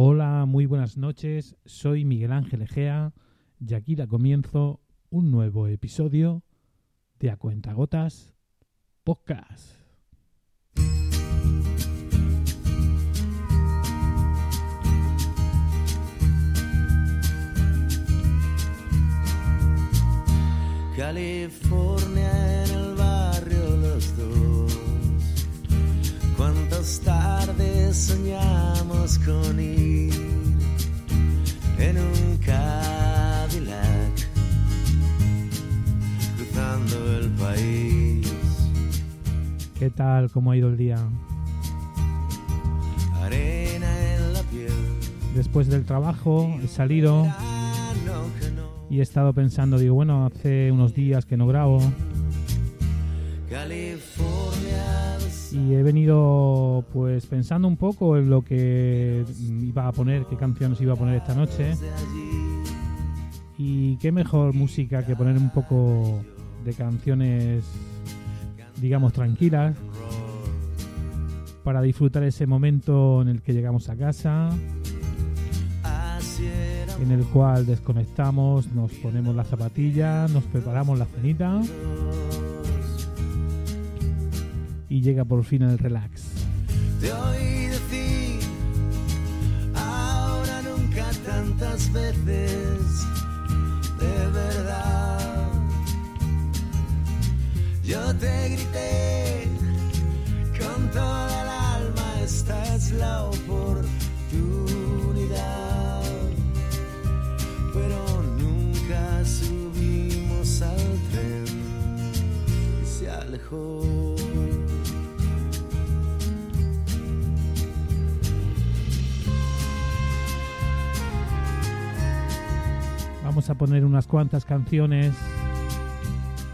Hola, muy buenas noches. Soy Miguel Ángel Egea y aquí da comienzo un nuevo episodio de A Cuentagotas Podcast. California en el barrio los dos. Cuántas tardes soñamos con ir en un Cadillac cruzando el país. ¿Qué tal? ¿Cómo ha ido el día? Arena en la piel. Después del trabajo he salido y he estado pensando, digo, bueno, hace unos días que no grabo California. Y he venido pues pensando un poco en lo que iba a poner, qué canciones iba a poner esta noche y qué mejor música que poner un poco de canciones digamos tranquilas para disfrutar ese momento en el que llegamos a casa, en el cual desconectamos, nos ponemos la zapatilla, nos preparamos la cenita y llega por fin el relax. Te oí decir ahora nunca tantas veces de verdad. Yo te grité con toda el alma, esta es la oportunidad. Pero nunca subimos al tren y se alejó. A poner unas cuantas canciones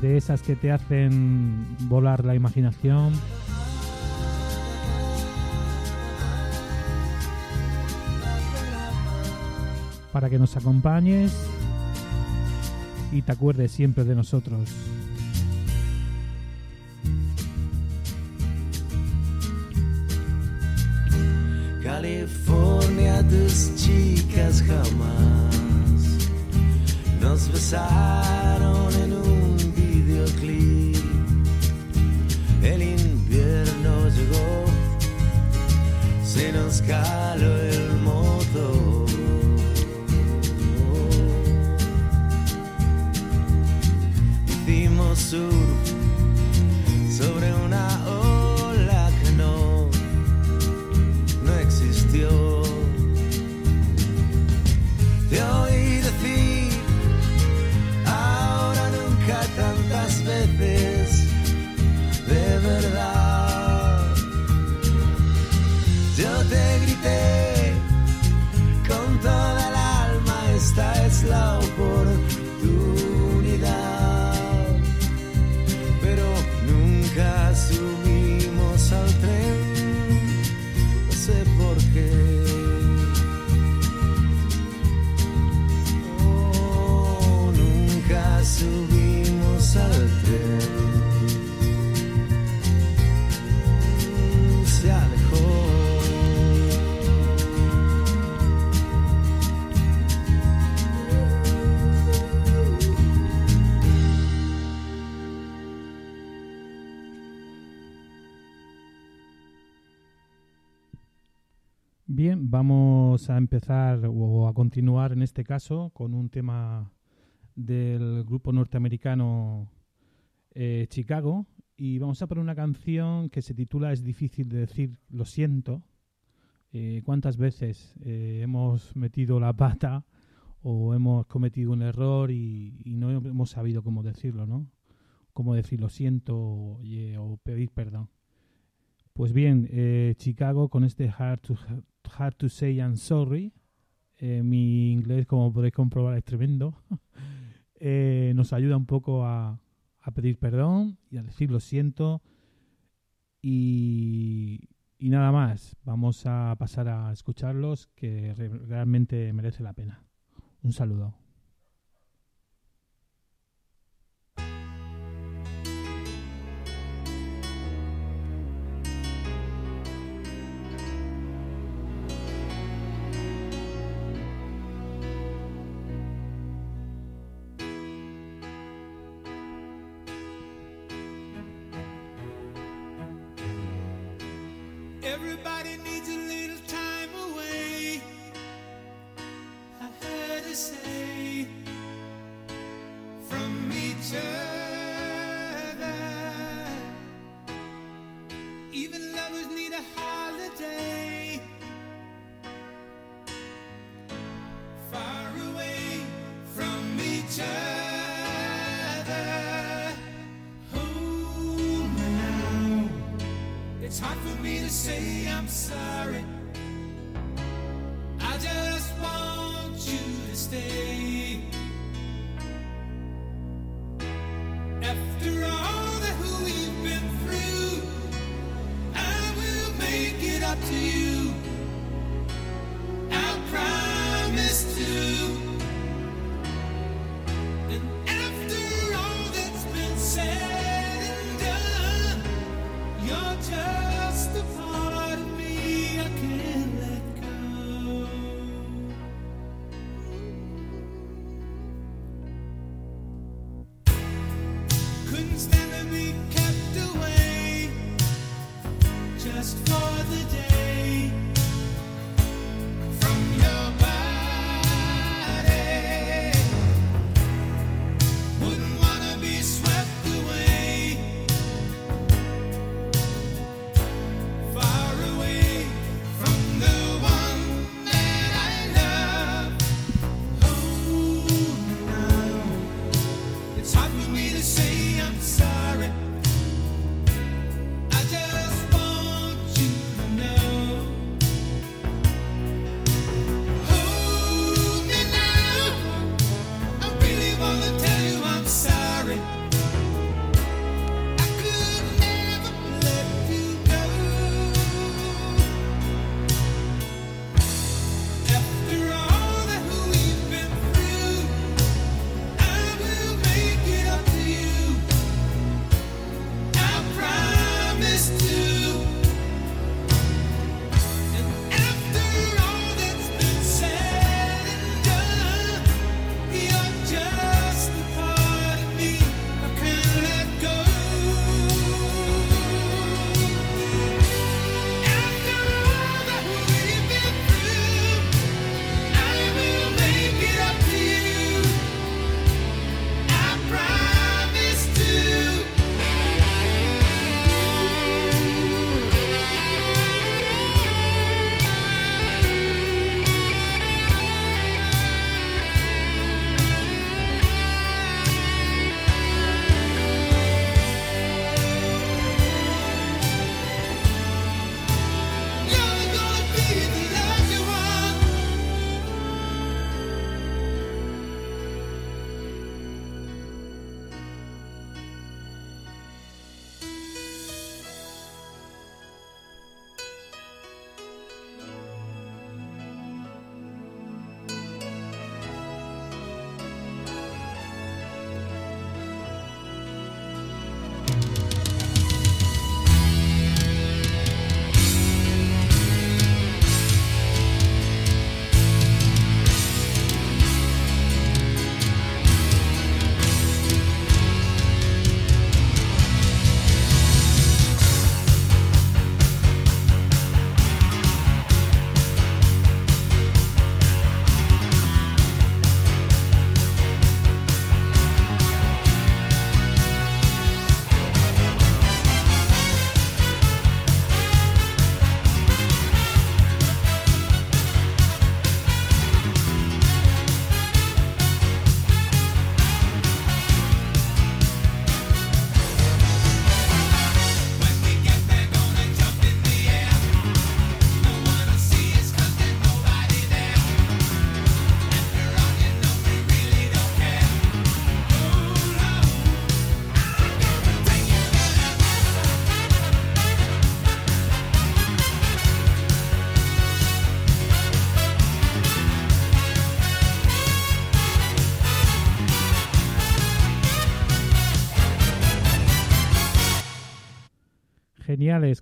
de esas que te hacen volar la imaginación. Para que nos acompañes y te acuerdes siempre de nosotros. California, tus chicas jamás nos besaron en un videoclip. El invierno llegó, se nos caló nunca a empezar o a continuar en este caso con un tema del grupo norteamericano eh, Chicago y vamos a poner una canción que se titula Es difícil de decir lo siento. Eh, ¿Cuántas veces eh, hemos metido la pata o hemos cometido un error y, no hemos sabido cómo decirlo, ¿no? Cómo decir lo siento o pedir perdón. Pues bien, eh, Chicago con este Hard to, hard to Say I'm Sorry, eh, mi inglés, como podéis comprobar, es tremendo, eh, nos ayuda un poco a, a pedir perdón y a decir lo siento. Y, y nada más, vamos a pasar a escucharlos, que re- realmente merece la pena. Un saludo. Everybody needs a little time away. I heard her say.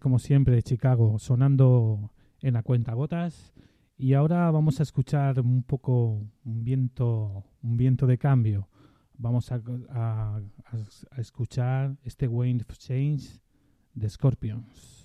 como siempre, de Chicago, sonando en la cuenta gotas. Y ahora vamos a escuchar un poco un viento, un viento de cambio. Vamos a, escuchar este Wind of Change de Scorpions.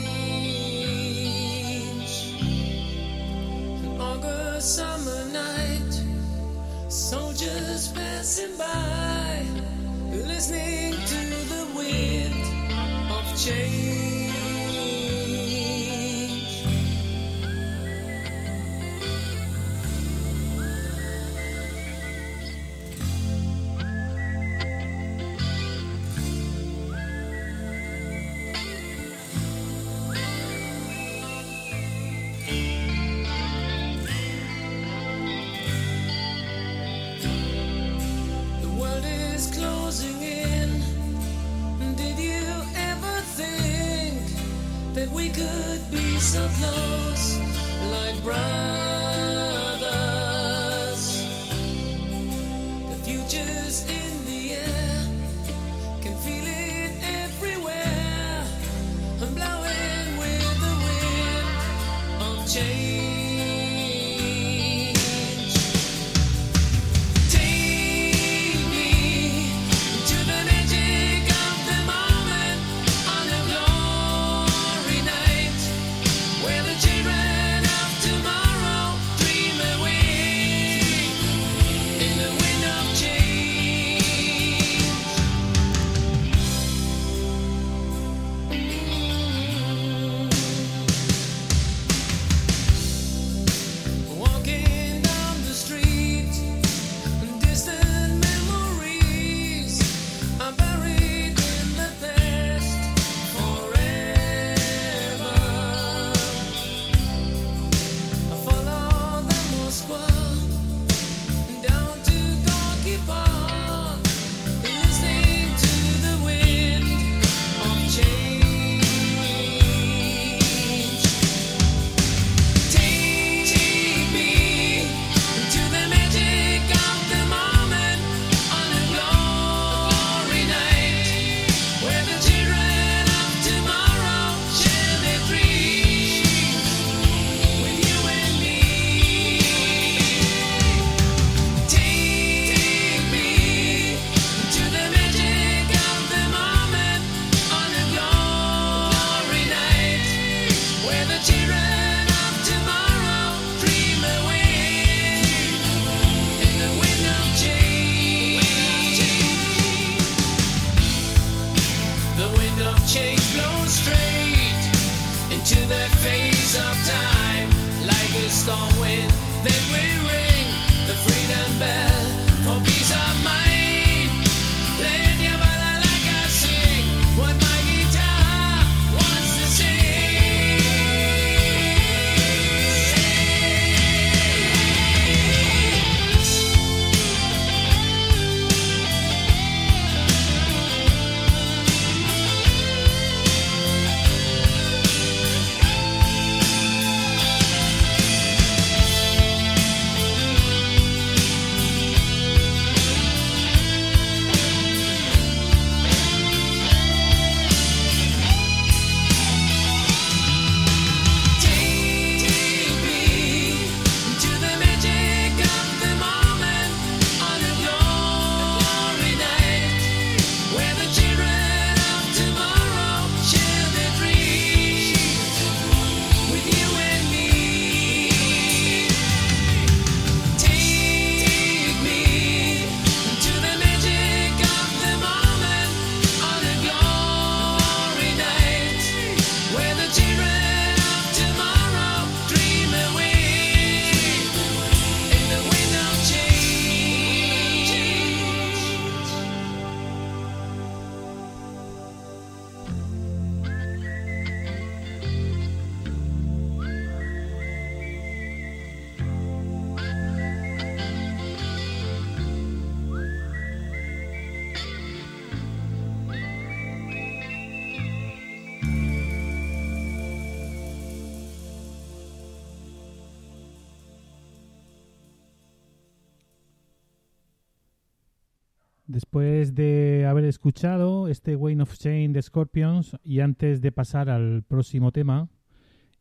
Después de haber escuchado este Wayne of Shane de Scorpions y antes de pasar al próximo tema,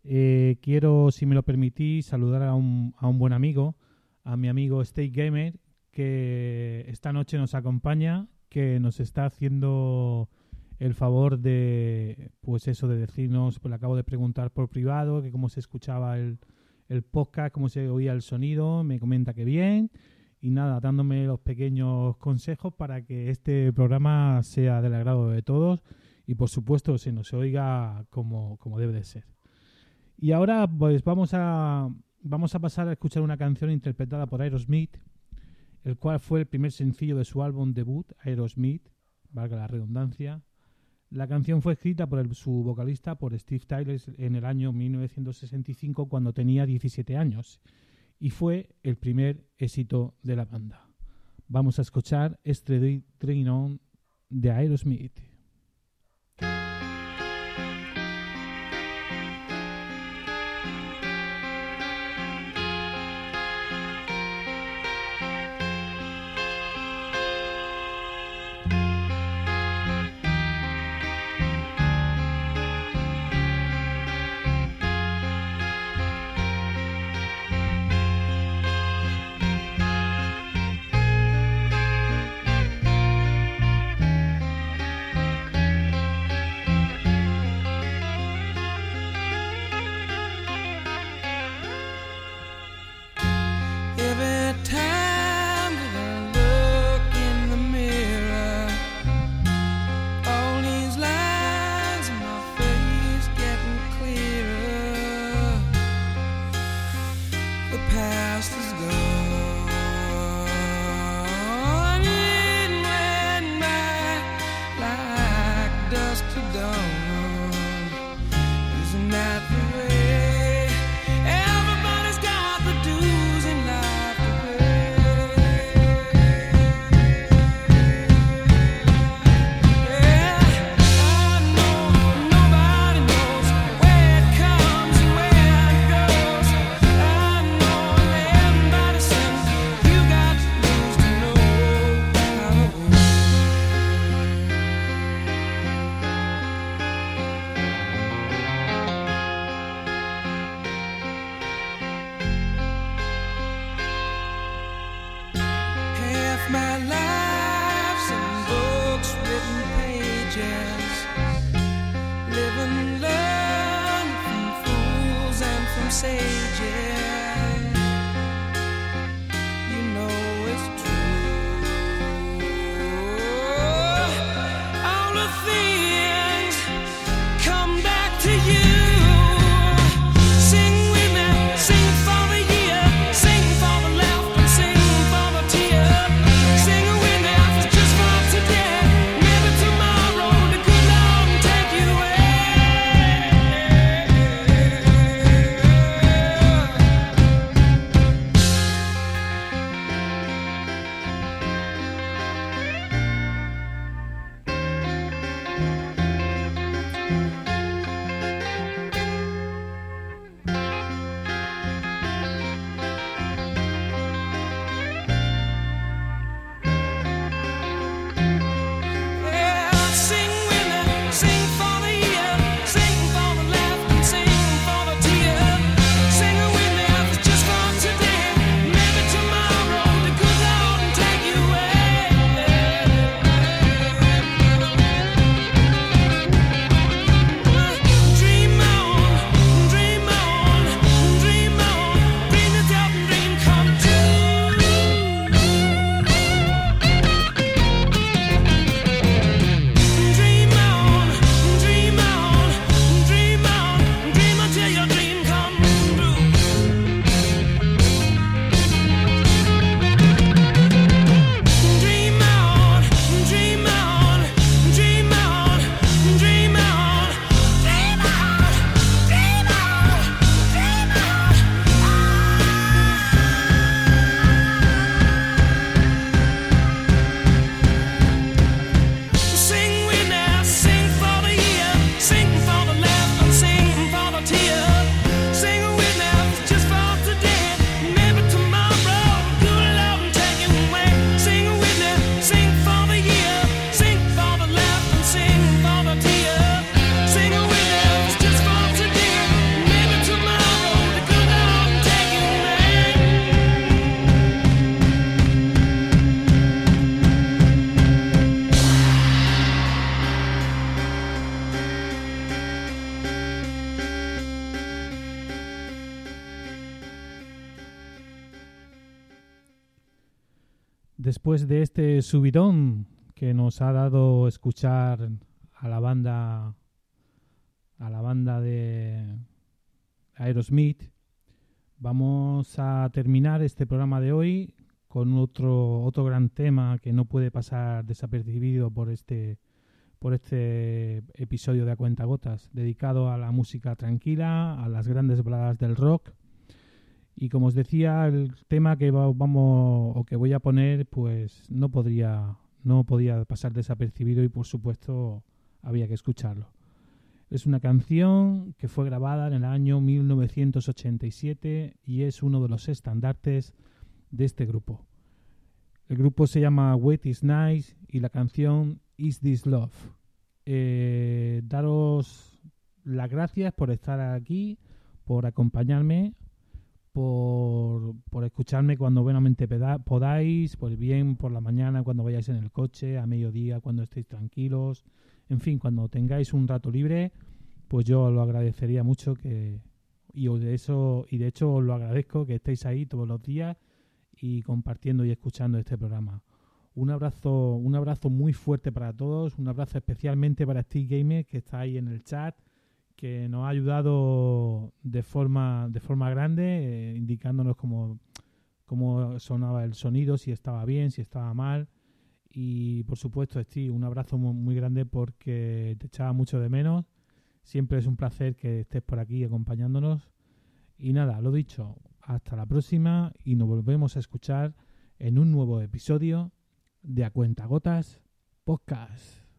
eh, quiero, si me lo permitís, saludar a un, a un buen amigo, a mi amigo State Gamer, que esta noche nos acompaña, que nos está haciendo el favor de, pues eso, de decirnos, pues le acabo de preguntar por privado, que cómo se escuchaba el, el podcast, cómo se oía el sonido, me comenta que bien, y nada, dándome los pequeños consejos para que este programa sea del agrado de todos y por supuesto se nos oiga como, como debe de ser. Y ahora pues vamos a, vamos a pasar a escuchar una canción interpretada por Aerosmith, el cual fue el primer sencillo de su álbum debut, Aerosmith, valga la redundancia. La canción fue escrita por el- su vocalista, por Steve Tyler, en el año 1965 cuando tenía 17 años y fue el primer éxito de la banda. Vamos a escuchar este Train On de Aerosmith. Después de este subidón que nos ha dado escuchar a la banda a la banda de Aerosmith, vamos a terminar este programa de hoy con otro otro gran tema que no puede pasar desapercibido por este por este episodio de A Cuenta Gotas, dedicado a la música tranquila, a las grandes baladas del rock. Y como os decía, el tema que va- vamos o que voy a poner, pues no podría no podía pasar desapercibido y por supuesto había que escucharlo. Es una canción que fue grabada en el año 1987 y es uno de los estandartes de este grupo. El grupo se llama Wait is Nice y la canción Is This Love. Eh, daros las gracias por estar aquí, por acompañarme, por, por escucharme cuando buenamente podáis, por bien por la mañana cuando vayáis en el coche, a mediodía cuando estéis tranquilos, en fin, cuando tengáis un rato libre, pues yo lo agradecería mucho que y de eso y de hecho os lo agradezco que estéis ahí todos los días y compartiendo y escuchando este programa. Un abrazo, un abrazo muy fuerte para todos, un abrazo especialmente para Steve Gamer que está ahí en el chat, que nos ha ayudado de forma, de forma grande, eh, indicándonos cómo, cómo sonaba el sonido, si estaba bien, si estaba mal. Y por supuesto, Steve, un abrazo mu- muy grande porque te echaba mucho de menos. Siempre es un placer que estés por aquí acompañándonos. Y nada, lo dicho, hasta la próxima y nos volvemos a escuchar en un nuevo episodio de A Cuentagotas Podcast.